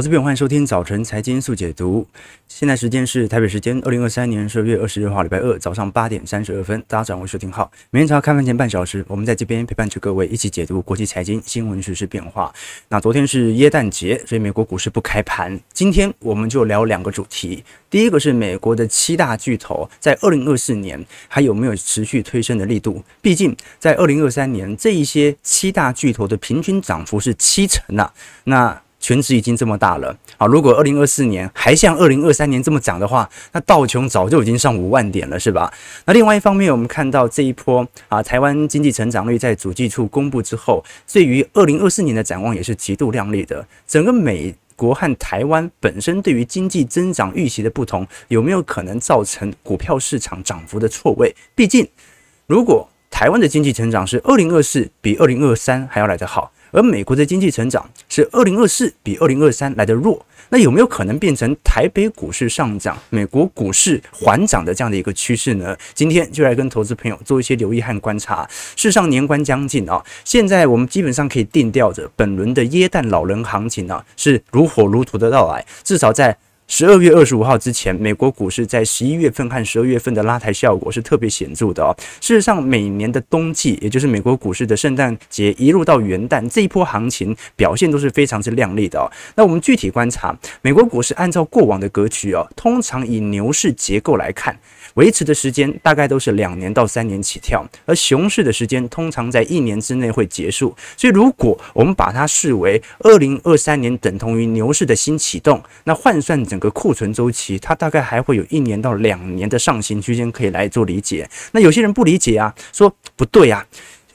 我是边欢迎收听早晨财经速解读。现在时间是台北时间二零二三年十二月二十六号礼拜二早上八点三十二分。大家掌握收听号，每天早开盘前半小时，我们在这边陪伴着各位一起解读国际财经新闻、时事变化。那昨天是耶诞节，所以美国股市不开盘。今天我们就聊两个主题。第一个是美国的七大巨头在二零二四年还有没有持续推升的力度？毕竟在二零二三年这一些七大巨头的平均涨幅是七成啊。那权值已经这么大了，啊，如果二零二四年还像二零二三年这么涨的话，那道琼早就已经上五万点了，是吧？那另外一方面，我们看到这一波啊，台湾经济成长率在主计处公布之后，对于二零二四年的展望也是极度亮丽的。整个美国和台湾本身对于经济增长预期的不同，有没有可能造成股票市场涨幅的错位？毕竟，如果台湾的经济成长是二零二四比二零二三还要来得好。而美国的经济成长是二零二四比二零二三来的弱，那有没有可能变成台北股市上涨，美国股市缓涨的这样的一个趋势呢？今天就来跟投资朋友做一些留意和观察。事上，年关将近啊，现在我们基本上可以定调着本轮的耶诞老人行情啊，是如火如荼的到来，至少在。十二月二十五号之前，美国股市在十一月份和十二月份的拉抬效果是特别显著的哦。事实上，每年的冬季，也就是美国股市的圣诞节一路到元旦这一波行情表现都是非常之亮丽的哦。那我们具体观察，美国股市按照过往的格局哦，通常以牛市结构来看。维持的时间大概都是两年到三年起跳，而熊市的时间通常在一年之内会结束。所以，如果我们把它视为二零二三年等同于牛市的新启动，那换算整个库存周期，它大概还会有一年到两年的上行区间可以来做理解。那有些人不理解啊，说不对啊。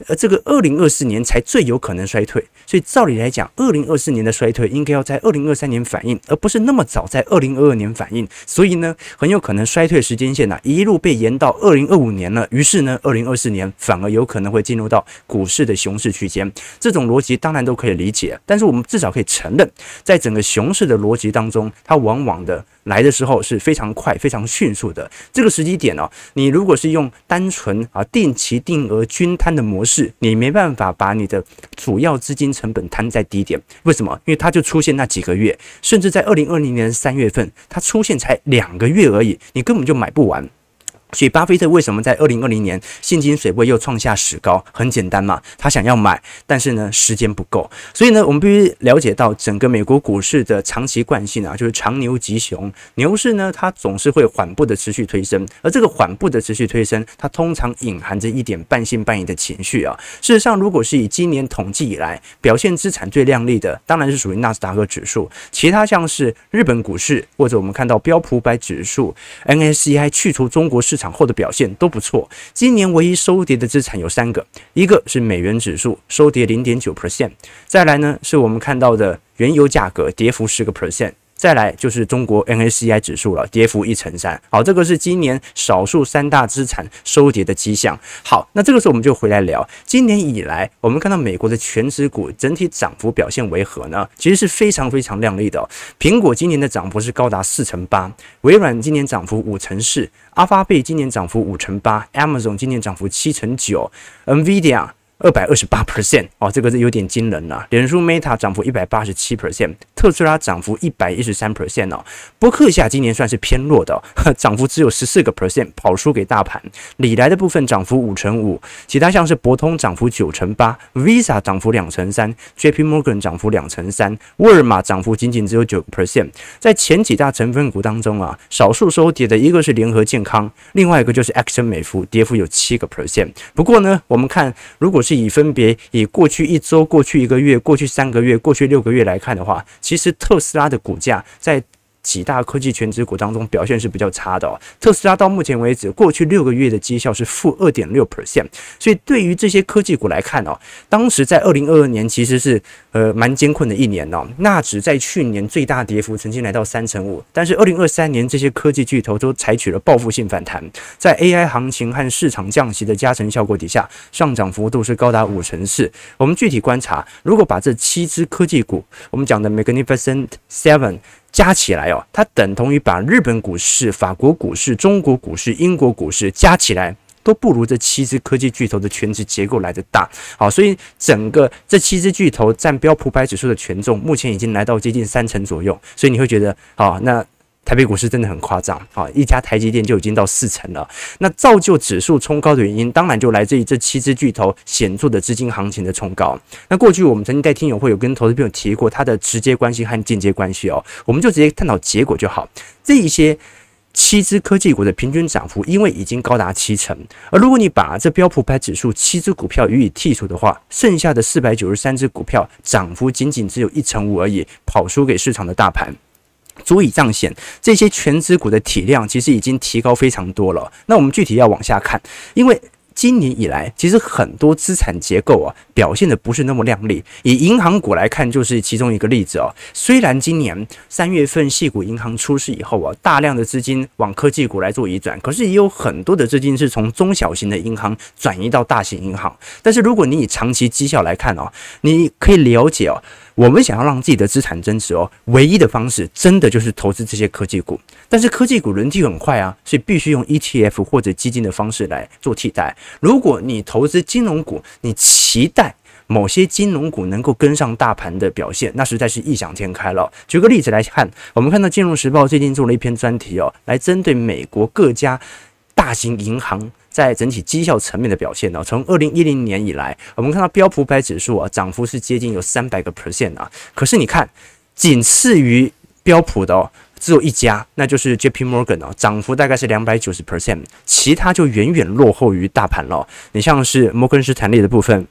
而这个二零二四年才最有可能衰退，所以照理来讲，二零二四年的衰退应该要在二零二三年反应，而不是那么早在二零二二年反应。所以呢，很有可能衰退时间线呢、啊、一路被延到二零二五年了。于是呢，二零二四年反而有可能会进入到股市的熊市区间。这种逻辑当然都可以理解，但是我们至少可以承认，在整个熊市的逻辑当中，它往往的。来的时候是非常快、非常迅速的这个时机点哦。你如果是用单纯啊定期定额均摊的模式，你没办法把你的主要资金成本摊在低点。为什么？因为它就出现那几个月，甚至在二零二零年三月份，它出现才两个月而已，你根本就买不完。所以，巴菲特为什么在二零二零年现金水位又创下史高？很简单嘛，他想要买，但是呢，时间不够。所以呢，我们必须了解到整个美国股市的长期惯性啊，就是长牛急熊。牛市呢，它总是会缓步的持续推升，而这个缓步的持续推升，它通常隐含着一点半信半疑的情绪啊。事实上，如果是以今年统计以来表现资产最亮丽的，当然是属于纳斯达克指数。其他像是日本股市，或者我们看到标普百指数、NSCI 去除中国市场后的表现都不错。今年唯一收跌的资产有三个，一个是美元指数收跌零点九 percent，再来呢是我们看到的原油价格跌幅十个 percent。再来就是中国 N S C I 指数了，跌幅一成三。好，这个是今年少数三大资产收跌的迹象。好，那这个时候我们就回来聊，今年以来我们看到美国的权值股整体涨幅表现为何呢？其实是非常非常亮丽的哦。苹果今年的涨幅是高达四成八，微软今年涨幅五成四，阿发贝今年涨幅五成八，Amazon 今年涨幅七成九，NVIDIA。二百二十八 percent 哦，这个是有点惊人了。脸书 Meta 涨幅一百八十七 percent，特斯拉涨幅一百一十三 percent 哦。伯克夏今年算是偏弱的，涨幅只有十四个 percent，跑输给大盘。礼来的部分涨幅五成五，其他像是博通涨幅九成八，Visa 涨幅两成三，JP Morgan 涨幅两成三，沃尔玛涨幅仅仅只有九 percent。在前几大成分股当中啊，少数收跌的一个是联合健康，另外一个就是埃克森美孚，跌幅有七个 percent。不过呢，我们看如果是以分别以过去一周、过去一个月、过去三个月、过去六个月来看的话，其实特斯拉的股价在。几大科技全值股当中表现是比较差的哦。特斯拉到目前为止，过去六个月的绩效是负二点六 percent，所以对于这些科技股来看哦，当时在二零二二年其实是呃蛮艰困的一年哦。纳指在去年最大跌幅曾经来到三成五，但是二零二三年这些科技巨头都采取了报复性反弹，在 AI 行情和市场降息的加成效果底下，上涨幅度是高达五成四。我们具体观察，如果把这七只科技股，我们讲的 Magnificent Seven。加起来哦，它等同于把日本股市、法国股市、中国股市、英国股市加起来都不如这七只科技巨头的权值结构来的大。好，所以整个这七只巨头占标普百指数的权重，目前已经来到接近三成左右。所以你会觉得，好，那。台北股市真的很夸张啊！一家台积电就已经到四成了。那造就指数冲高的原因，当然就来自于这七只巨头显著的资金行情的冲高。那过去我们曾经在听友会有跟投资朋友提过它的直接关系和间接关系哦，我们就直接探讨结果就好。这一些七只科技股的平均涨幅，因为已经高达七成，而如果你把这标普百指数七只股票予以剔除的话，剩下的四百九十三只股票涨幅仅仅只有一成五而已，跑输给市场的大盘。足以彰显这些全职股的体量其实已经提高非常多了。那我们具体要往下看，因为今年以来其实很多资产结构啊表现的不是那么亮丽。以银行股来看，就是其中一个例子哦。虽然今年三月份系股银行出事以后啊，大量的资金往科技股来做移转，可是也有很多的资金是从中小型的银行转移到大型银行。但是如果你以长期绩效来看哦，你可以了解哦。我们想要让自己的资产增值哦，唯一的方式真的就是投资这些科技股。但是科技股轮替很快啊，所以必须用 ETF 或者基金的方式来做替代。如果你投资金融股，你期待某些金融股能够跟上大盘的表现，那实在是异想天开了。举个例子来看，我们看到《金融时报》最近做了一篇专题哦，来针对美国各家大型银行。在整体绩效层面的表现呢，从二零一零年以来，我们看到标普百指数啊，涨幅是接近有三百个 percent 啊。可是你看，仅次于标普的哦，只有一家，那就是 JP Morgan 哦，涨幅大概是两百九十 percent，其他就远远落后于大盘了。你像是摩根士坦利的部分，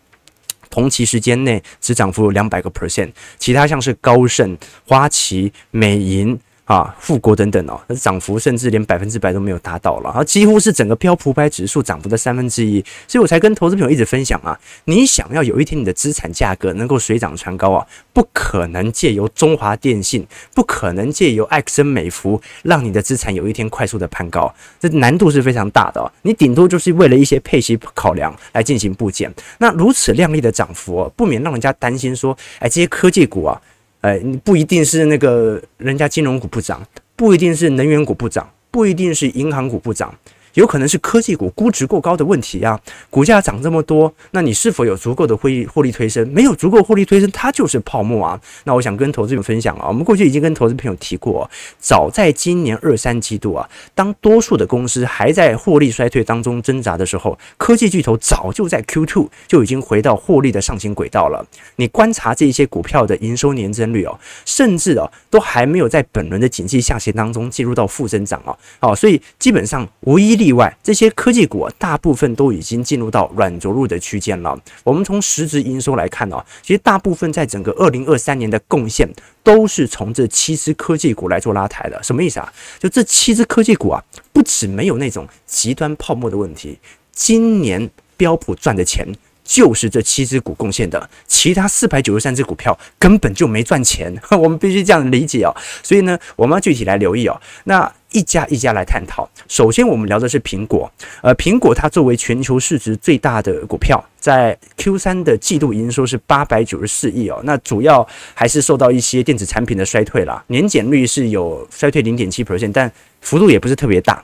同期时间内只涨幅两百个 percent，其他像是高盛、花旗、美银。啊，富国等等哦，那涨幅甚至连百分之百都没有达到了，啊，几乎是整个标普百指数涨幅的三分之一，所以我才跟投资朋友一直分享啊，你想要有一天你的资产价格能够水涨船高啊，不可能借由中华电信，不可能借由艾克森美孚让你的资产有一天快速的攀高，这难度是非常大的哦，你顶多就是为了一些配息考量来进行布件，那如此亮丽的涨幅，不免让人家担心说，哎，这些科技股啊。哎，不一定是那个人家金融股不涨，不一定是能源股不涨，不一定是银行股不涨。有可能是科技股估值过高的问题啊，股价涨这么多，那你是否有足够的获获利推升？没有足够获利推升，它就是泡沫啊。那我想跟投资者分享啊，我们过去已经跟投资朋友提过，早在今年二三季度啊，当多数的公司还在获利衰退当中挣扎的时候，科技巨头早就在 Q2 就已经回到获利的上行轨道了。你观察这些股票的营收年增率哦，甚至哦都还没有在本轮的景气下行当中进入到负增长哦。好，所以基本上无一例。例外，这些科技股，大部分都已经进入到软着陆的区间了。我们从实质营收来看呢，其实大部分在整个二零二三年的贡献都是从这七只科技股来做拉抬的。什么意思啊？就这七只科技股啊，不止没有那种极端泡沫的问题，今年标普赚的钱就是这七只股贡献的，其他四百九十三只股票根本就没赚钱。我们必须这样理解哦。所以呢，我们要具体来留意哦。那。一家一家来探讨。首先，我们聊的是苹果。呃，苹果它作为全球市值最大的股票，在 Q 三的季度营收是八百九十四亿哦。那主要还是受到一些电子产品的衰退啦，年减率是有衰退零点七 percent，但幅度也不是特别大。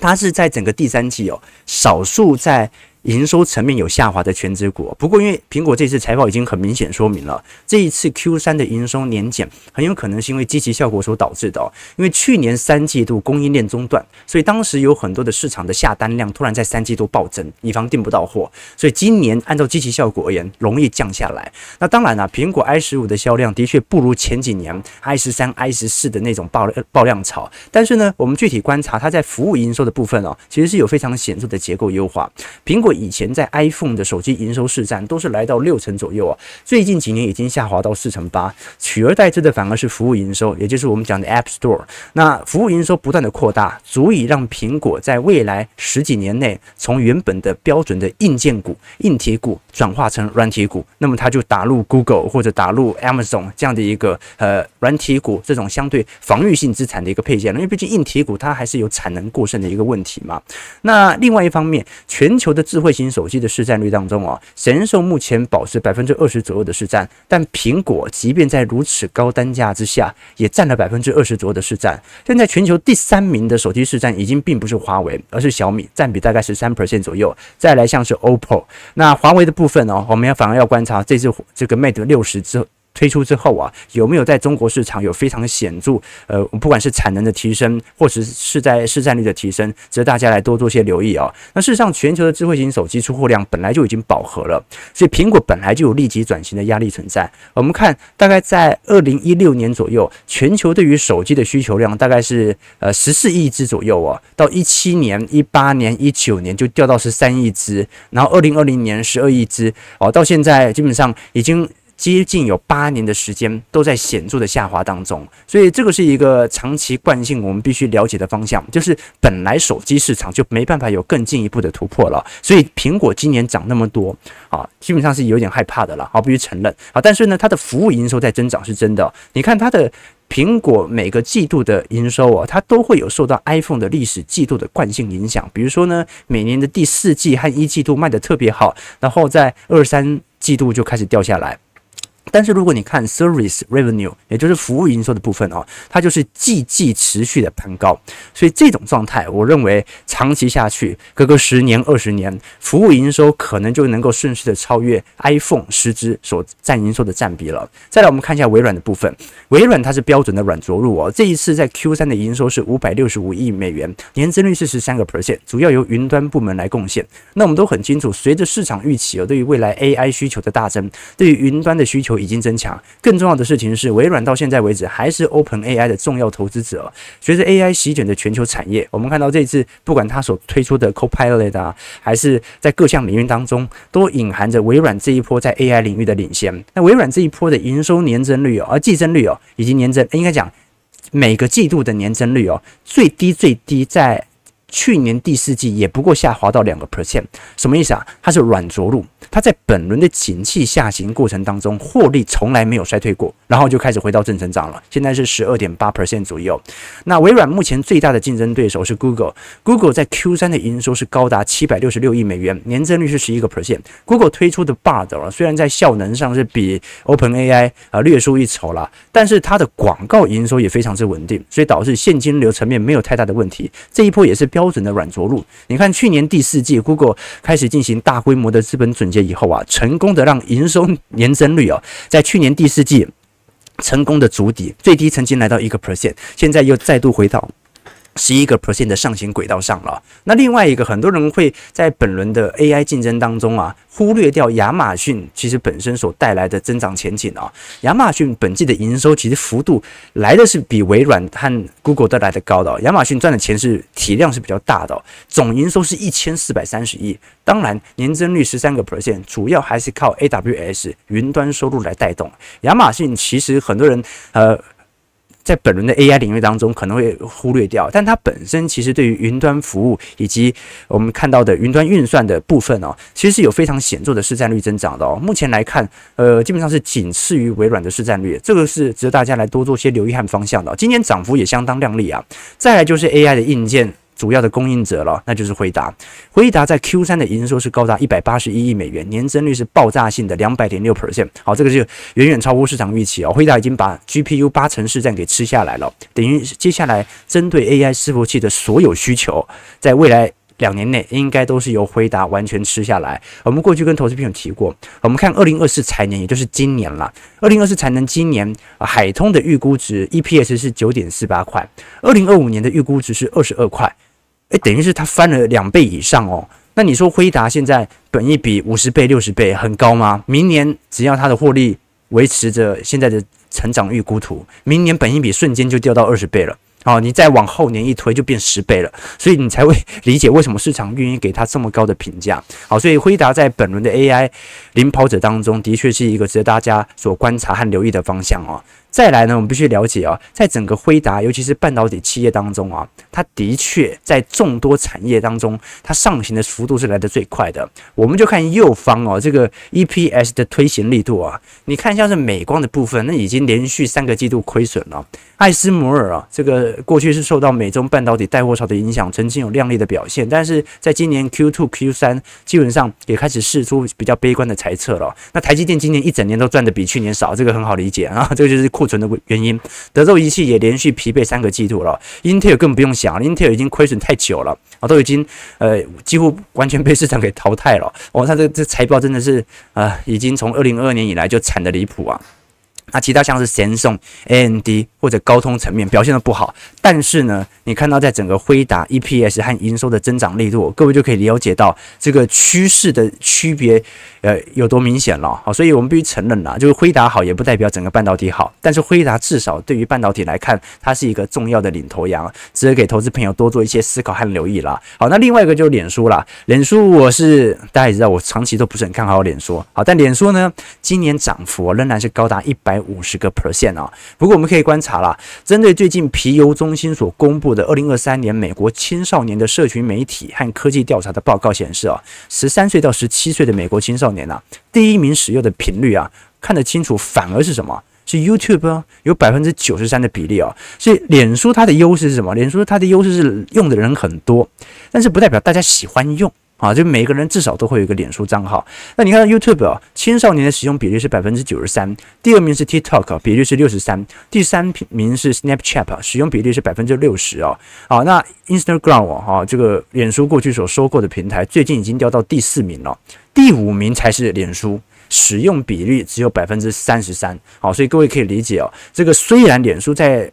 它是在整个第三季哦，少数在。营收层面有下滑的权值股，不过因为苹果这次财报已经很明显说明了，这一次 Q 三的营收年减很有可能是因为积极效果所导致的哦。因为去年三季度供应链中断，所以当时有很多的市场的下单量突然在三季度暴增，以防订不到货，所以今年按照积极效果而言，容易降下来。那当然了，苹果 i 十五的销量的确不如前几年 i 十三、i 十四的那种爆爆量潮，但是呢，我们具体观察它在服务营收的部分哦，其实是有非常显著的结构优化。苹果以前在 iPhone 的手机营收市占都是来到六成左右啊，最近几年已经下滑到四成八，取而代之的反而是服务营收，也就是我们讲的 App Store。那服务营收不断的扩大，足以让苹果在未来十几年内从原本的标准的硬件股、硬体股转化成软体股，那么它就打入 Google 或者打入 Amazon 这样的一个呃软体股这种相对防御性资产的一个配件，因为毕竟硬体股它还是有产能过剩的一个问题嘛。那另外一方面，全球的智智慧型手机的市占率当中啊，神兽目前保持百分之二十左右的市占，但苹果即便在如此高单价之下，也占了百分之二十左右的市占。现在全球第三名的手机市占已经并不是华为，而是小米，占比大概十三 percent 左右。再来像是 OPPO，那华为的部分哦，我们要反而要观察这次这个 Mate 六十之后。推出之后啊，有没有在中国市场有非常显著呃，不管是产能的提升，或者是在市占率的提升，值得大家来多做些留意啊。那事实上，全球的智慧型手机出货量本来就已经饱和了，所以苹果本来就有立即转型的压力存在。我们看，大概在二零一六年左右，全球对于手机的需求量大概是呃十四亿只左右啊，到一七年、一八年、一九年就掉到十三亿只，然后二零二零年十二亿只哦，到现在基本上已经。接近有八年的时间都在显著的下滑当中，所以这个是一个长期惯性，我们必须了解的方向，就是本来手机市场就没办法有更进一步的突破了，所以苹果今年涨那么多啊，基本上是有点害怕的了，啊，必须承认啊，但是呢，它的服务营收在增长是真的，你看它的苹果每个季度的营收啊，它都会有受到 iPhone 的历史季度的惯性影响，比如说呢，每年的第四季和一季度卖的特别好，然后在二三季度就开始掉下来。但是如果你看 service revenue，也就是服务营收的部分哦，它就是季季持续的攀高，所以这种状态，我认为长期下去，隔个十年二十年，服务营收可能就能够顺势的超越 iPhone 十支所占营收的占比了。再来，我们看一下微软的部分，微软它是标准的软着陆哦，这一次在 Q 三的营收是五百六十五亿美元，年增率是十三个 percent，主要由云端部门来贡献。那我们都很清楚，随着市场预期哦，对于未来 AI 需求的大增，对于云端的需求。已经增强。更重要的事情是，微软到现在为止还是 OpenAI 的重要投资者。随着 AI 席卷的全球产业，我们看到这次不管它所推出的 Copilot 啊，还是在各项领域当中，都隐含着微软这一波在 AI 领域的领先。那微软这一波的营收年增率哦，而季增率哦，以及年增，应该讲每个季度的年增率哦，最低最低在去年第四季也不过下滑到两个 percent。什么意思啊？它是软着陆。它在本轮的景气下行过程当中，获利从来没有衰退过，然后就开始回到正成长了。现在是十二点八 percent 左右。那微软目前最大的竞争对手是 Google，Google 在 Q 三的营收是高达七百六十六亿美元，年增率是十一个 percent。Google 推出的 Bard 虽然在效能上是比 OpenAI 啊略输一筹了，但是它的广告营收也非常之稳定，所以导致现金流层面没有太大的问题。这一波也是标准的软着陆。你看去年第四季，Google 开始进行大规模的资本准结以后啊，成功的让营收年增率啊，在去年第四季成功的筑底，最低曾经来到一个 percent，现在又再度回到。十一个 percent 的上行轨道上了。那另外一个，很多人会在本轮的 AI 竞争当中啊，忽略掉亚马逊其实本身所带来的增长前景啊。亚马逊本季的营收其实幅度来的是比微软和 Google 都来的高的。亚马逊赚的钱是体量是比较大的，总营收是一千四百三十亿。当然，年增率十三个 percent，主要还是靠 AWS 云端收入来带动。亚马逊其实很多人呃。在本轮的 AI 领域当中，可能会忽略掉，但它本身其实对于云端服务以及我们看到的云端运算的部分哦，其实是有非常显著的市占率增长的哦。目前来看，呃，基本上是仅次于微软的市占率，这个是值得大家来多做些留意和方向的。今年涨幅也相当亮丽啊。再来就是 AI 的硬件。主要的供应者了，那就是辉达。辉达在 Q 三的营收是高达一百八十一亿美元，年增率是爆炸性的两百点六 percent。好，这个就远远超乎市场预期哦。辉达已经把 GPU 八成市占给吃下来了，等于接下来针对 AI 伺服器的所有需求，在未来两年内应该都是由辉达完全吃下来。我们过去跟投资朋友提过，我们看二零二四财年，也就是今年了。二零二四财年今年啊，海通的预估值 EPS 是九点四八块，二零二五年的预估值是二十二块。诶，等于是它翻了两倍以上哦。那你说辉达现在本益比五十倍、六十倍很高吗？明年只要它的获利维持着现在的成长预估图，明年本益比瞬间就掉到二十倍了。哦，你再往后年一推就变十倍了，所以你才会 理解为什么市场愿意给它这么高的评价。好，所以辉达在本轮的 AI 领跑者当中，的确是一个值得大家所观察和留意的方向哦。再来呢，我们必须了解啊，在整个辉达，尤其是半导体企业当中啊，它的确在众多产业当中，它上行的幅度是来得最快的。我们就看右方哦，这个 EPS 的推行力度啊，你看像是美光的部分，那已经连续三个季度亏损了。艾斯摩尔啊，这个过去是受到美中半导体带货潮的影响，曾经有亮丽的表现，但是在今年 Q2、Q3 基本上也开始试出比较悲观的猜测了。那台积电今年一整年都赚的比去年少，这个很好理解啊，这个就是库存的原因。德州仪器也连续疲惫三个季度了，，Intel 更不用想，Intel 已经亏损太久了啊，都已经呃几乎完全被市场给淘汰了。哦，它这这财报真的是啊、已经从二零二二年以来就惨的离谱啊。那其他像是神送 AMD 或者高通层面表现的不好，但是呢，你看到在整个辉达 EPS 和营收的增长力度，各位就可以了解到这个趋势的区别，呃，有多明显了。好，所以我们必须承认啦，就是辉达好也不代表整个半导体好，但是辉达至少对于半导体来看，它是一个重要的领头羊，值得给投资朋友多做一些思考和留意啦。好，那另外一个就是脸书啦，脸书我是大家也知道，我长期都不是很看好脸书。好，但脸书呢，今年涨幅仍然是高达一百。五十个 percent 啊！不过我们可以观察了，针对最近皮尤中心所公布的二零二三年美国青少年的社群媒体和科技调查的报告显示啊，十三岁到十七岁的美国青少年啊，第一名使用的频率啊，看得清楚，反而是什么？是 YouTube 啊，有百分之九十三的比例啊。所以脸书它的优势是什么？脸书它的优势是用的人很多，但是不代表大家喜欢用。啊，就每个人至少都会有一个脸书账号。那你看 YouTube 啊，青少年的使用比例是百分之九十三，第二名是 TikTok，比例是六十三，第三名是 Snapchat，使用比例是百分之六十哦。好，那 Instagram 哈，这个脸书过去所收购的平台，最近已经掉到第四名了，第五名才是脸书，使用比例只有百分之三十三。好，所以各位可以理解哦，这个虽然脸书在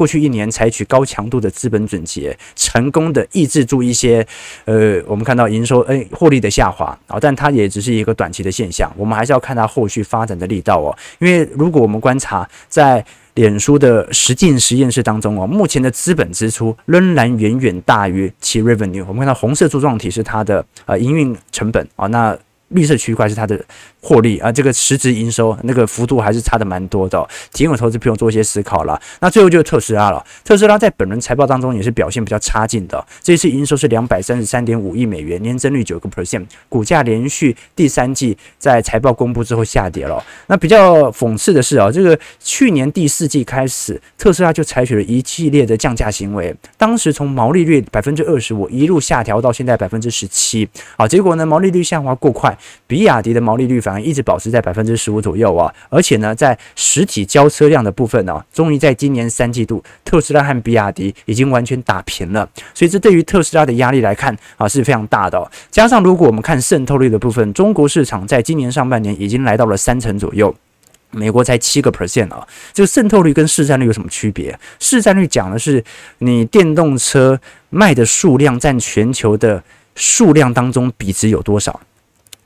过去一年采取高强度的资本准结，成功的抑制住一些，呃，我们看到营收诶获利的下滑啊，但它也只是一个短期的现象，我们还是要看它后续发展的力道哦。因为如果我们观察在脸书的实境实验室当中哦，目前的资本支出仍然远远大于其 revenue。我们看到红色柱状体是它的呃营运成本啊，那绿色区块是它的。获利啊，这个实质营收那个幅度还是差的蛮多的，哦，提供投资朋友做一些思考了。那最后就是特斯拉了，特斯拉在本轮财报当中也是表现比较差劲的，这一次营收是两百三十三点五亿美元，年增率九个 percent，股价连续第三季在财报公布之后下跌了。那比较讽刺的是啊，这个去年第四季开始，特斯拉就采取了一系列的降价行为，当时从毛利率百分之二十五一路下调到现在百分之十七，啊，结果呢毛利率下滑过快，比亚迪的毛利率反。一直保持在百分之十五左右啊，而且呢，在实体交车辆的部分呢，终于在今年三季度，特斯拉和比亚迪已经完全打平了，所以这对于特斯拉的压力来看啊是非常大的。加上如果我们看渗透率的部分，中国市场在今年上半年已经来到了三成左右，美国才七个 percent 啊。这个渗透率跟市占率有什么区别？市占率讲的是你电动车卖的数量占全球的数量当中比值有多少？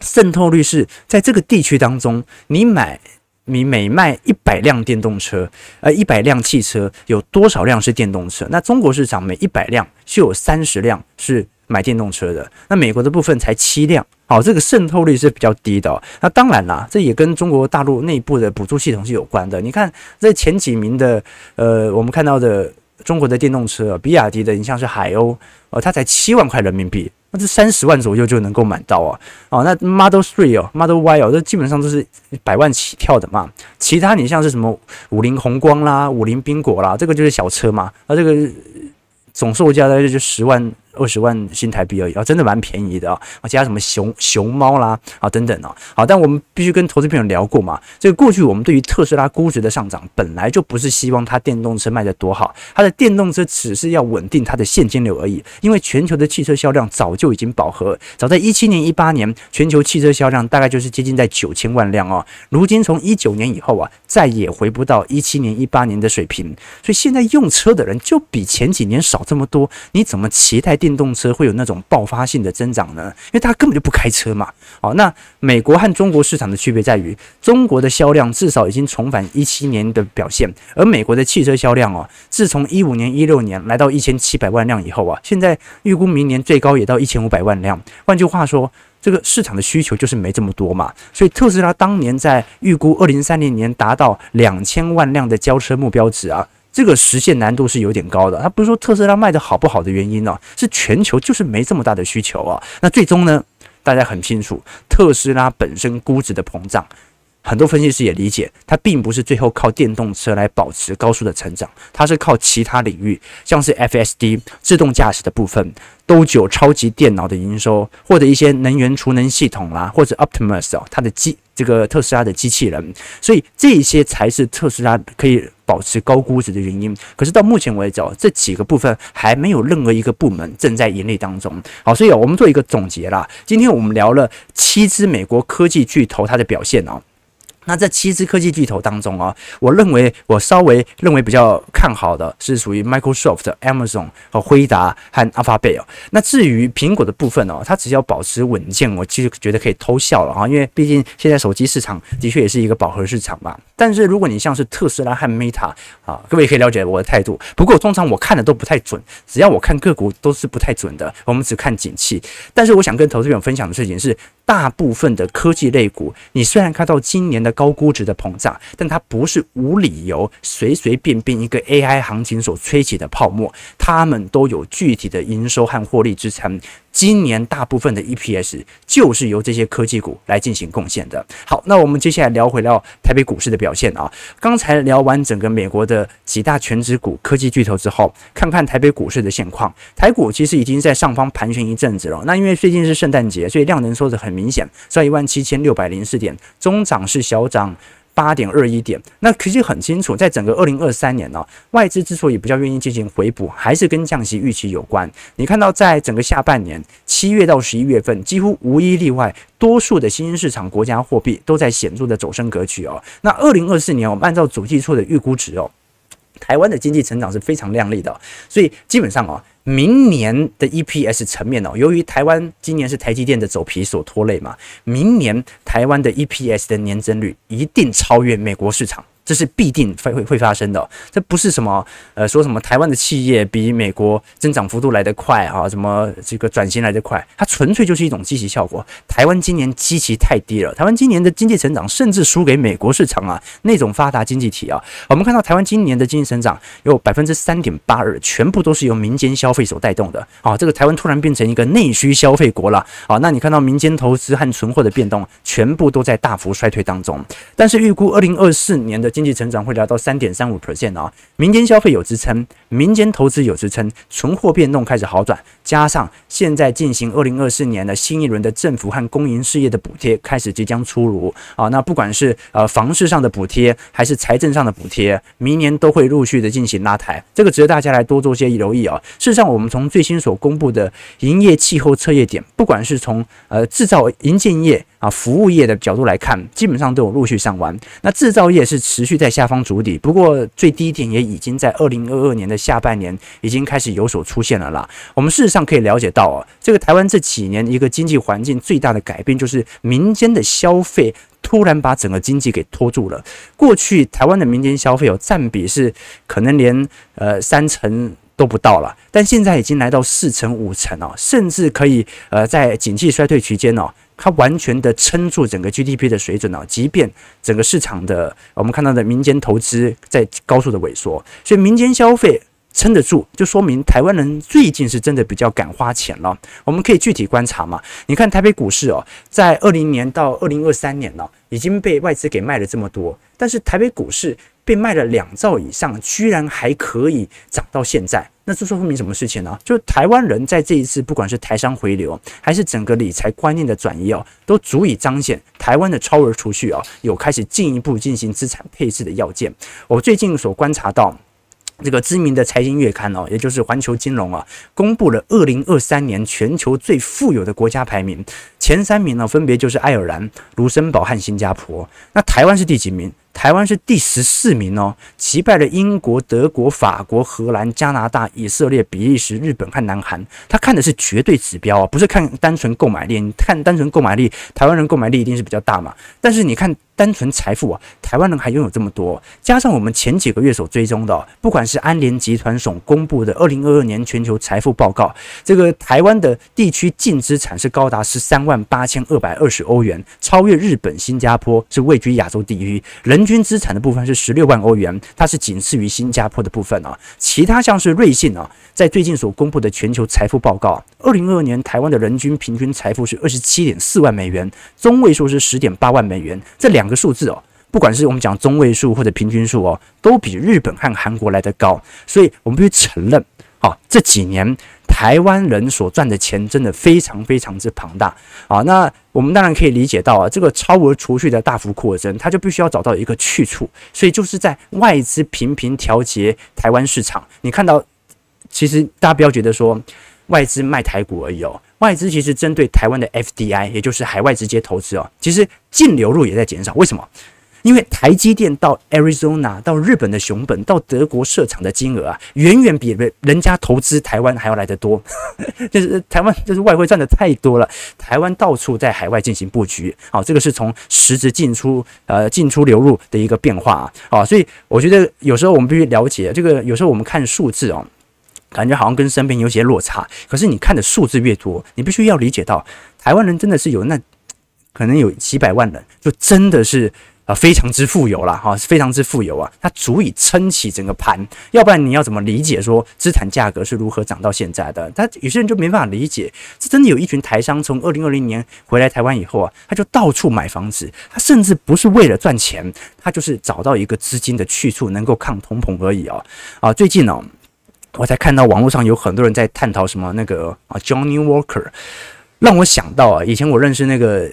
渗透率是在这个地区当中，你买你每卖一百辆电动车，呃，一百辆汽车有多少辆是电动车？那中国市场每一百辆就有三十辆是买电动车的，那美国的部分才七辆，好，这个渗透率是比较低的。那当然啦，这也跟中国大陆内部的补助系统是有关的。你看这前几名的，呃，我们看到的中国的电动车，比亚迪的，你像是海鸥，呃，它才七万块人民币。那这三十万左右就能够买到啊，哦，那 Model Three 哦，Model Y 哦，这基本上都是百万起跳的嘛。其他你像是什么五菱宏光啦、五菱缤果啦，这个就是小车嘛，那这个总售价大概就十万。二十万新台币而已啊，真的蛮便宜的啊！啊，加什么熊熊猫啦啊等等哦。好，但我们必须跟投资朋友聊过嘛。这个过去我们对于特斯拉估值的上涨，本来就不是希望它电动车卖得多好，它的电动车只是要稳定它的现金流而已。因为全球的汽车销量早就已经饱和，早在一七年、一八年，全球汽车销量大概就是接近在九千万辆哦。如今从一九年以后啊，再也回不到一七年、一八年的水平，所以现在用车的人就比前几年少这么多，你怎么期待？电动车会有那种爆发性的增长呢？因为它根本就不开车嘛。好，那美国和中国市场的区别在于，中国的销量至少已经重返一七年的表现，而美国的汽车销量哦，自从一五年、一六年来到一千七百万辆以后啊，现在预估明年最高也到一千五百万辆。换句话说，这个市场的需求就是没这么多嘛。所以特斯拉当年在预估二零三零年达到两千万辆的交车目标值啊，这个实现难度是有点高的。它不是说特斯拉卖的好不好的原因呢、是全球就是没这么大的需求啊。那最终呢，大家很清楚，特斯拉本身估值的膨胀。很多分析师也理解，它并不是最后靠电动车来保持高速的成长，它是靠其他领域，像是 FSD 自动驾驶的部分，都有超级电脑的营收，或者一些能源储能系统啦，或者 Optimus 哦，它的机这个特斯拉的机器人，所以这些才是特斯拉可以保持高估值的原因。可是到目前为止，这几个部分还没有任何一个部门正在盈利当中。好，所以我们做一个总结啦，今天我们聊了七支美国科技巨头它的表现哦。那这七支科技巨头当中啊，我认为我稍微认为比较看好的是属于 Microsoft、Amazon 和辉达和 Alphabet。那至于苹果的部分哦，它只要保持稳健，我其实觉得可以偷笑了啊，因为毕竟现在手机市场的确也是一个饱和市场嘛。但是如果你像是特斯拉和 Meta 啊，各位可以了解我的态度。不过通常我看的都不太准，只要我看个股都是不太准的，我们只看景气。但是我想跟投资者分享的事情是。大部分的科技类股，你虽然看到今年的高估值的膨胀，但它不是无理由随随便便一个 AI 行情所吹起的泡沫，它们都有具体的营收和获利支撑。今年大部分的 EPS 就是由这些科技股来进行贡献的。好，那我们接下来聊回到台北股市的表现啊。刚才聊完整个美国的几大全值股、科技巨头之后，看看台北股市的现况。台股其实已经在上方盘旋一阵子了。那因为最近是圣诞节，所以量能收得很明显，在一万七千六百零四点，中涨是小涨。八点二一点，那其实很清楚，在整个二零二三年呢、外资之所以比较愿意进行回补，还是跟降息预期有关。你看到，在整个下半年七月到十一月份，几乎无一例外，多数的新兴市场国家货币都在显著的走升格局哦。那二零二四年，我们按照主计处的预估值哦，台湾的经济成长是非常亮丽的，所以基本上哦。明年的 EPS 层面哦，由于台湾今年是台积电的走皮所拖累嘛，明年台湾的 EPS 的年增率一定超越美国市场。这是必定会会会发生的，这不是什么呃说什么台湾的企业比美国增长幅度来得快啊，什么这个转型来得快，它纯粹就是一种积极效果。台湾今年积极太低了，台湾今年的经济成长甚至输给美国市场啊，那种发达经济体啊。我们看到台湾今年的经济成长有百分之三点八二，全部都是由民间消费所带动的啊。这个台湾突然变成一个内需消费国了啊，那你看到民间投资和存货的变动，全部都在大幅衰退当中。但是预估二零二四年的经济成长会达到三点三五 percent 啊，民间消费有支撑，民间投资有支撑，存货变动开始好转，加上现在进行二零二四年的新一轮的政府和公营事业的补贴开始即将出炉啊，那不管是呃房市上的补贴还是财政上的补贴，明年都会陆续的进行拉抬，这个值得大家来多做些留意啊。事实上，我们从最新所公布的营业气候测验点，不管是从呃制造营建业。啊，服务业的角度来看，基本上都有陆续上完。那制造业是持续在下方筑底，不过最低点也已经在二零二二年的下半年已经开始有所出现了啦。我们是上可以了解到啊，这个台湾这几年一个经济环境最大的改变，就是民间的消费突然把整个经济给拖住了。过去台湾的民间消费有占比是可能连呃三成都不到了，但现在已经来到四成五成哦，甚至可以呃在经济衰退期间哦。它完全的撑住整个 GDP 的水准啊，即便整个市场的我们看到的民间投资在高速的萎缩，所以民间消费撑得住，就说明台湾人最近是真的比较敢花钱了。我们可以具体观察嘛，你看台北股市哦，在二零年到二零二三年呢，已经被外资给卖了这么多，但是台北股市。被卖了两兆以上，居然还可以涨到现在，那这说明什么事情呢？就台湾人在这一次，不管是台商回流，还是整个理财观念的转移哦，都足以彰显台湾的超额储蓄哦，有开始进一步进行资产配置的要件。我最近所观察到，这个知名的财经月刊哦，也就是环球金融啊，公布了二零二三年全球最富有的国家排名，前三名呢，分别就是爱尔兰、卢森堡和新加坡。那台湾是第几名？台湾是第十四名哦，击败了英国、德国、法国、荷兰、加拿大、以色列、比利时、日本和南韩。他看的是绝对指标啊，不是看单纯购买力。你看单纯购买力，台湾人购买力一定是比较大嘛。但是你看。单纯财富啊，台湾人还拥有这么多，加上我们前几个月所追踪的，不管是安联集团所公布的二零二二年全球财富报告，这个台湾的地区净资产是高达十三万八千二百二十欧元，超越日本、新加坡，是位居亚洲第一。人均资产的部分是十六万欧元，它是仅次于新加坡的部分啊。其他像是瑞信啊，在最近所公布的全球财富报告，二零二二年台湾的人均平均财富是二十七点四万美元，中位数是十点八万美元，这两。个数字哦，不管是我们讲中位数或者平均数哦，都比日本和韩国来得高，所以我们必须承认，啊，这几年台湾人所赚的钱真的非常非常之庞大啊。那我们当然可以理解到啊，这个超额储蓄的大幅扩增，它就必须要找到一个去处，所以就是在外资频频调节台湾市场。你看到，其实大家不要觉得说外资卖台股而已哦。外资其实针对台湾的 FDI，也就是海外直接投资哦，其实净流入也在减少。为什么？因为台积电到 Arizona、到日本的熊本、到德国设厂的金额啊，远远比人家投资台湾还要来得多。就是台湾就是外汇赚的太多了，台湾到处在海外进行布局。好，这个是从实质进出呃进出流入的一个变化啊。好，所以我觉得有时候我们必须了解这个，有时候我们看数字哦。感觉好像跟身边有些落差，可是你看的数字越多，你必须要理解到，台湾人真的是有那可能有几百万人，就真的是啊非常之富有了哈，非常之富有啊，它足以撑起整个盘。要不然你要怎么理解说资产价格是如何涨到现在的？他有些人就没办法理解，这真的有一群台商从二零二零年回来台湾以后啊，他就到处买房子，他甚至不是为了赚钱，他就是找到一个资金的去处，能够抗通膨而已啊啊！最近呢、哦。我才看到网络上有很多人在探讨什么那个啊，Johnny Walker，让我想到啊，以前我认识那个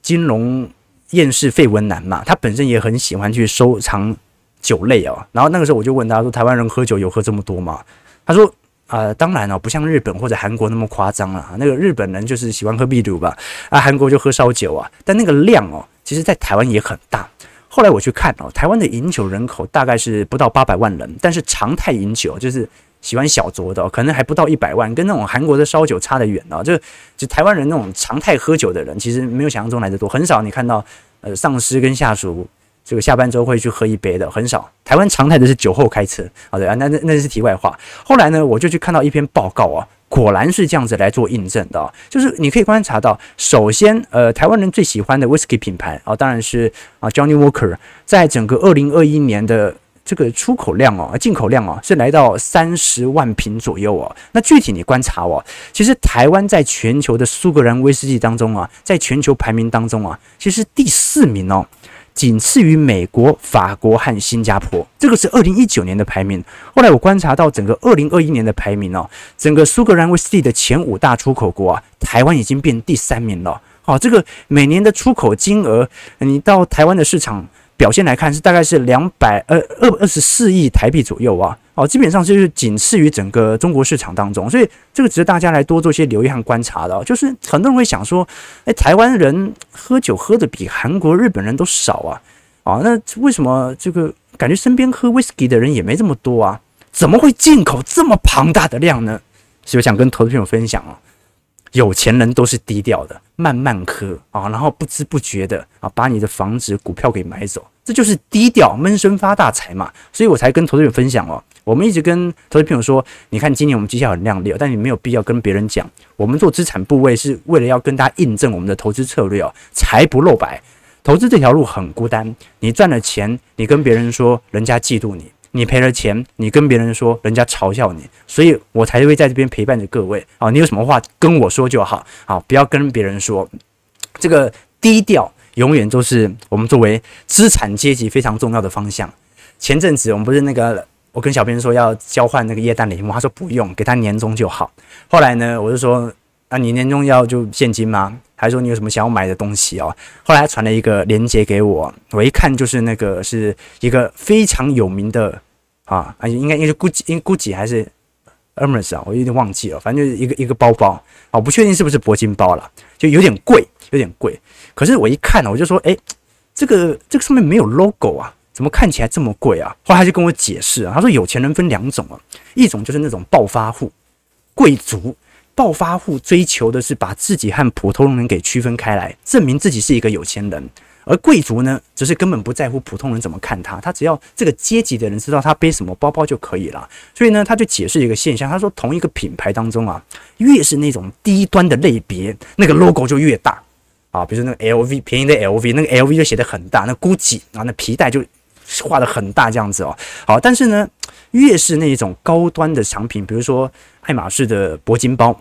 金融厌世废文男嘛，他本身也很喜欢去收藏酒类哦。然后那个时候我就问他说：“台湾人喝酒有喝这么多吗？”他说：“啊、当然了、哦，不像日本或者韩国那么夸张了。那个日本人就是喜欢喝秘鲁吧，啊，韩国就喝烧酒啊。但那个量哦，其实在台湾也很大。后来我去看哦，台湾的饮酒人口大概是不到八百万人，但是常态饮酒就是。喜欢小酌的，可能还不到一百万，跟那种韩国的烧酒差得远啊！就就台湾人那种常态喝酒的人，其实没有想象中来得多，很少。你看到呃上司跟下属这个下班之后会去喝一杯的，很少。台湾常态的是酒后开车，好的啊，那那那是题外话。后来呢，我就去看到一篇报告啊，果然是这样子来做印证的，就是你可以观察到，首先呃台湾人最喜欢的 whisky 品牌啊，当然是啊 Johnny Walker，在整个二零二一年的。这个出口量哦，进口量哦，是来到三十万瓶左右哦。那具体你观察哦，其实台湾在全球的苏格兰威士忌当中啊，在全球排名当中啊，其实第四名哦，仅次于美国、法国和新加坡。这个是二零一九年的排名。后来我观察到整个二零二一年的排名哦，整个苏格兰威士忌的前五大出口国啊，台湾已经变第三名了。好，这个每年的出口金额，你到台湾的市场。表现来看是大概是两百呃二二十四亿台币左右啊，哦，基本上就是仅次于整个中国市场当中，所以这个值得大家来多做些留意和观察的。就是很多人会想说，哎，台湾人喝酒喝的比韩国、日本人都少啊，啊，那为什么这个感觉身边喝威士忌的人也没这么多啊？怎么会进口这么庞大的量呢？所以我想跟投资朋友分享啊。有钱人都是低调的，慢慢喝啊，然后不知不觉的啊，把你的房子、股票给买走，这就是低调闷声发大财嘛。所以我才跟投资人分享哦，我们一直跟投资朋友说，你看今年我们绩效很亮丽，但你没有必要跟别人讲，我们做资产部位是为了要跟大家印证我们的投资策略哦，财不露白，投资这条路很孤单，你赚了钱，你跟别人说，人家嫉妒你。你赔了钱，你跟别人说，人家嘲笑你，所以我才会在这边陪伴着各位啊！你有什么话跟我说就好，好，不要跟别人说。这个低调永远都是我们作为资产阶级非常重要的方向。前阵子我们不是那个，我跟小编说要交换那个液氮礼物，他说不用，给他年终就好。后来呢，我就说，啊，你年终要就现金吗？还说你有什么想要买的东西哦？后来他传了一个链接给我，我一看就是那个是一个非常有名的啊，应该应该是 Gucci，应 Gucci 还是 Hermes 啊？我有点忘记了，反正就是一个一个包包啊，我不确定是不是铂金包了，就有点贵，有点贵。可是我一看呢，我就说，哎，这个这个上面没有 logo 啊，怎么看起来这么贵啊？后来他就跟我解释啊，他说有钱人分两种啊，一种就是那种暴发户、贵族。暴发户追求的是把自己和普通人给区分开来，证明自己是一个有钱人；而贵族呢，则是根本不在乎普通人怎么看他，他只要这个阶级的人知道他背什么包包就可以了。所以呢，他就解释一个现象，他说同一个品牌当中啊，越是那种低端的类别，那个 logo 就越大啊，比如说那个 LV 便宜的 LV，那个 LV 就写得很大，那 GUCCI 啊，那皮带就。画得很大这样子哦，好，但是呢，越是那种高端的产品，比如说爱马仕的铂金包，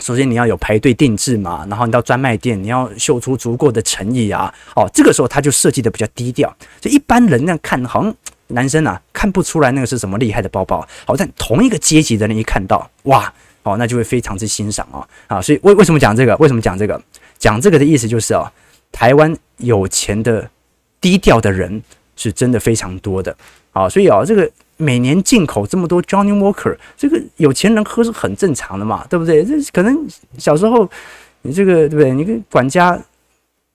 首先你要有排队定制嘛，然后你到专卖店，你要秀出足够的诚意啊，哦，这个时候他就设计的比较低调，就一般人那看好像男生啊看不出来那个是什么厉害的包包，好，但同一个阶级的人一看到，哇，哦，那就会非常之欣赏哦，啊，所以为为什么讲这个？为什么讲这个？讲这个的意思就是哦，台湾有钱的低调的人。是真的非常多的啊，所以啊，这个每年进口这么多 Johnny Walker，这个有钱人喝是很正常的嘛，对不对？这可能小时候你这个对不对？你跟管家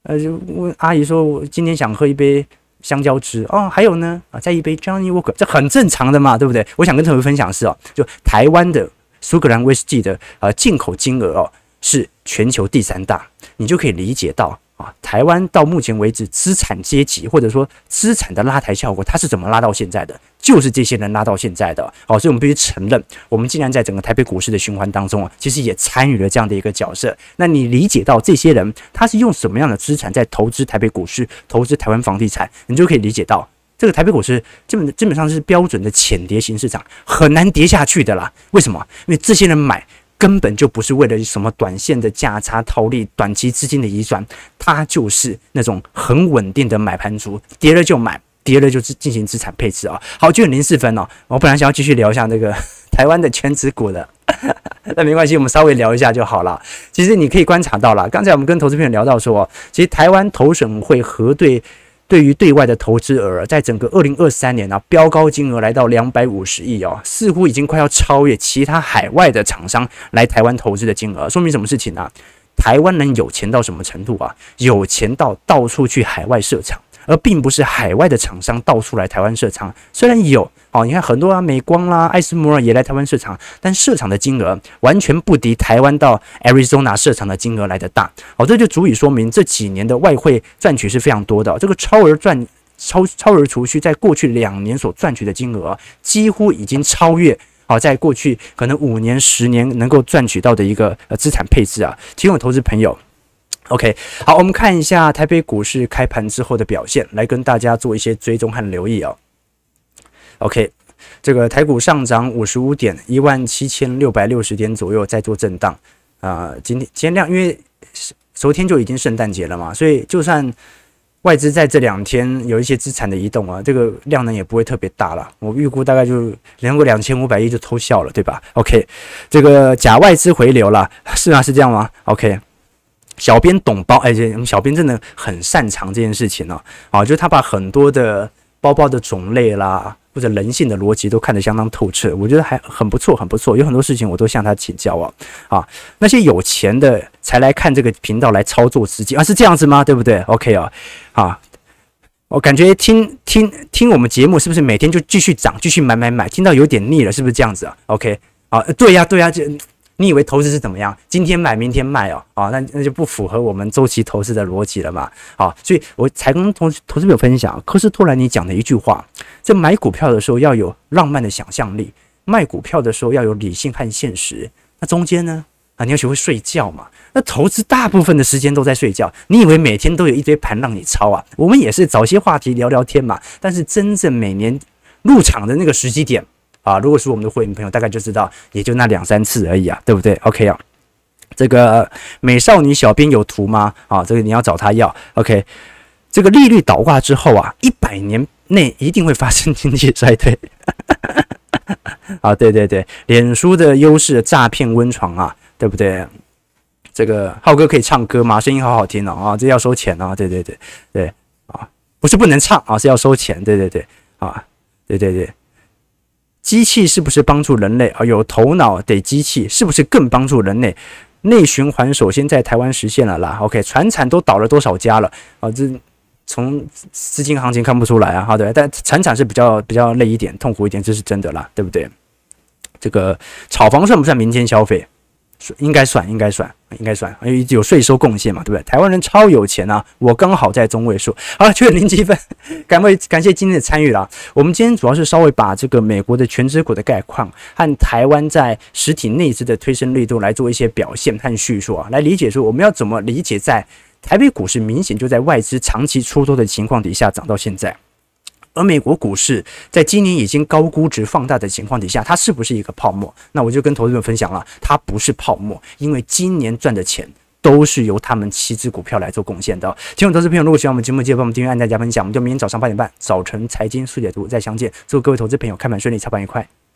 呃就问阿姨说，我今天想喝一杯香蕉汁哦，还有呢啊，再一杯 Johnny Walker，这很正常的嘛，对不对？我想跟各位分享是哦，就台湾的苏格兰威士忌的呃进口金额哦是全球第三大，你就可以理解到。台湾到目前为止资产阶级或者说资产的拉抬效果，它是怎么拉到现在的？就是这些人拉到现在的。好，所以我们必须承认，我们竟然在整个台北股市的循环当中啊，其实也参与了这样的一个角色。那你理解到这些人他是用什么样的资产在投资台北股市、投资台湾房地产，你就可以理解到，这个台北股市基本基本上是标准的浅跌型市场，很难跌下去的啦。为什么？因为这些人买。根本就不是为了什么短线的价差套利、短期资金的移转，它就是那种很稳定的买盘族，跌了就买，跌了就进行资产配置啊。好，九点零四分哦，我本来想要继续聊一下那个台湾的全职股的，那没关系，我们稍微聊一下就好了。其实你可以观察到了，刚才我们跟投资朋友聊到说，其实台湾投审会核对。对于对外的投资额，在整个二零二三年啊，标高金额来到两百五十亿哦，似乎已经快要超越其他海外的厂商来台湾投资的金额，说明什么事情呢、台湾人有钱到什么程度啊？有钱到到处去海外设厂。而并不是海外的厂商到处来台湾设厂，虽然有哦，你看很多啊，美光啦、艾斯摩尔也来台湾设厂，但设厂的金额完全不敌台湾到 Arizona 设厂的金额来得大，哦，这就足以说明这几年的外汇赚取是非常多的，这个超额赚超超额储蓄，在过去两年所赚取的金额，几乎已经超越哦，在过去可能五年、十年能够赚取到的一个呃资产配置啊，提供投资朋友。OK，好，我们看一下台北股市开盘之后的表现，来跟大家做一些追踪和留意哦。OK，这个台股上涨五十五点，一万七千六百六十点左右，在做震荡啊。今天今天量，因为昨天就已经圣诞节了嘛，所以就算外资在这两天有一些资产的移动啊，这个量能也不会特别大了。我预估大概就连个两千五百亿就偷笑了，对吧？OK，这个假外资回流了，是吗？是这样吗？OK。小编懂包，而且小编真的很擅长这件事情呢。啊，就是他把很多的包包的种类啦，或者人性的逻辑都看得相当透彻，我觉得还很不错，很不错。有很多事情我都向他请教啊。啊，那些有钱的才来看这个频道来操作资金啊，是这样子吗？对不对？OK 啊，啊，我感觉听听听我们节目是不是每天就继续涨，继续买买买，听到有点腻了，是不是这样子啊？OK 啊，对呀对呀，这。你以为投资是怎么样？今天买，明天卖哦，啊，那那就不符合我们周期投资的逻辑了嘛，好，所以我才跟同投资朋友分享，科斯托兰尼讲的一句话：在买股票的时候要有浪漫的想象力，卖股票的时候要有理性和现实。那中间呢？啊，你要学会睡觉嘛。那投资大部分的时间都在睡觉，你以为每天都有一堆盘让你抄啊？我们也是找些话题聊聊天嘛。但是真正每年入场的那个时机点。啊，如果是我们的会员朋友，大概就知道，也就那两三次而已啊，对不对？OK 啊，这个美少女小编有图吗？啊，这个你要找他要。OK，这个利率倒挂之后啊，一百年内一定会发生经济衰退。啊，对对对，脸书的优势诈骗温床啊，对不对？这个浩哥可以唱歌吗？声音好好听哦，啊，这要收钱啊，对对对对啊，不是不能唱啊，是要收钱，对对对啊，对对对。机器是不是帮助人类啊？有头脑得机器是不是更帮助人类？内循环首先在台湾实现了啦。OK，船产都倒了多少家了啊？这从资金行情看不出来啊，好的，但产产是比较比较累一点，痛苦一点，这是真的啦，对不对？这个炒房算不算民间消费？应该算，应该算，应该算，因为有税收贡献嘛，对不对？台湾人超有钱啊，我刚好在中位数。好了，确认零积分，感为感谢今天的参与啦。我们今天主要是稍微把这个美国的全职股的概况和台湾在实体内资的推升力度来做一些表现和叙述啊，来理解说我们要怎么理解在台北股市明显就在外资长期出多的情况底下涨到现在。而美国股市在今年已经高估值放大的情况底下，它是不是一个泡沫？那我就跟投资者分享了，它不是泡沫，因为今年赚的钱都是由他们七只股票来做贡献的。听众投资朋友，如果喜欢我们节目，记得帮我们订阅、按赞、加分享。我们就明天早上八点半早晨财经速解读再相见。祝各位投资朋友开盘顺利，操盘愉快。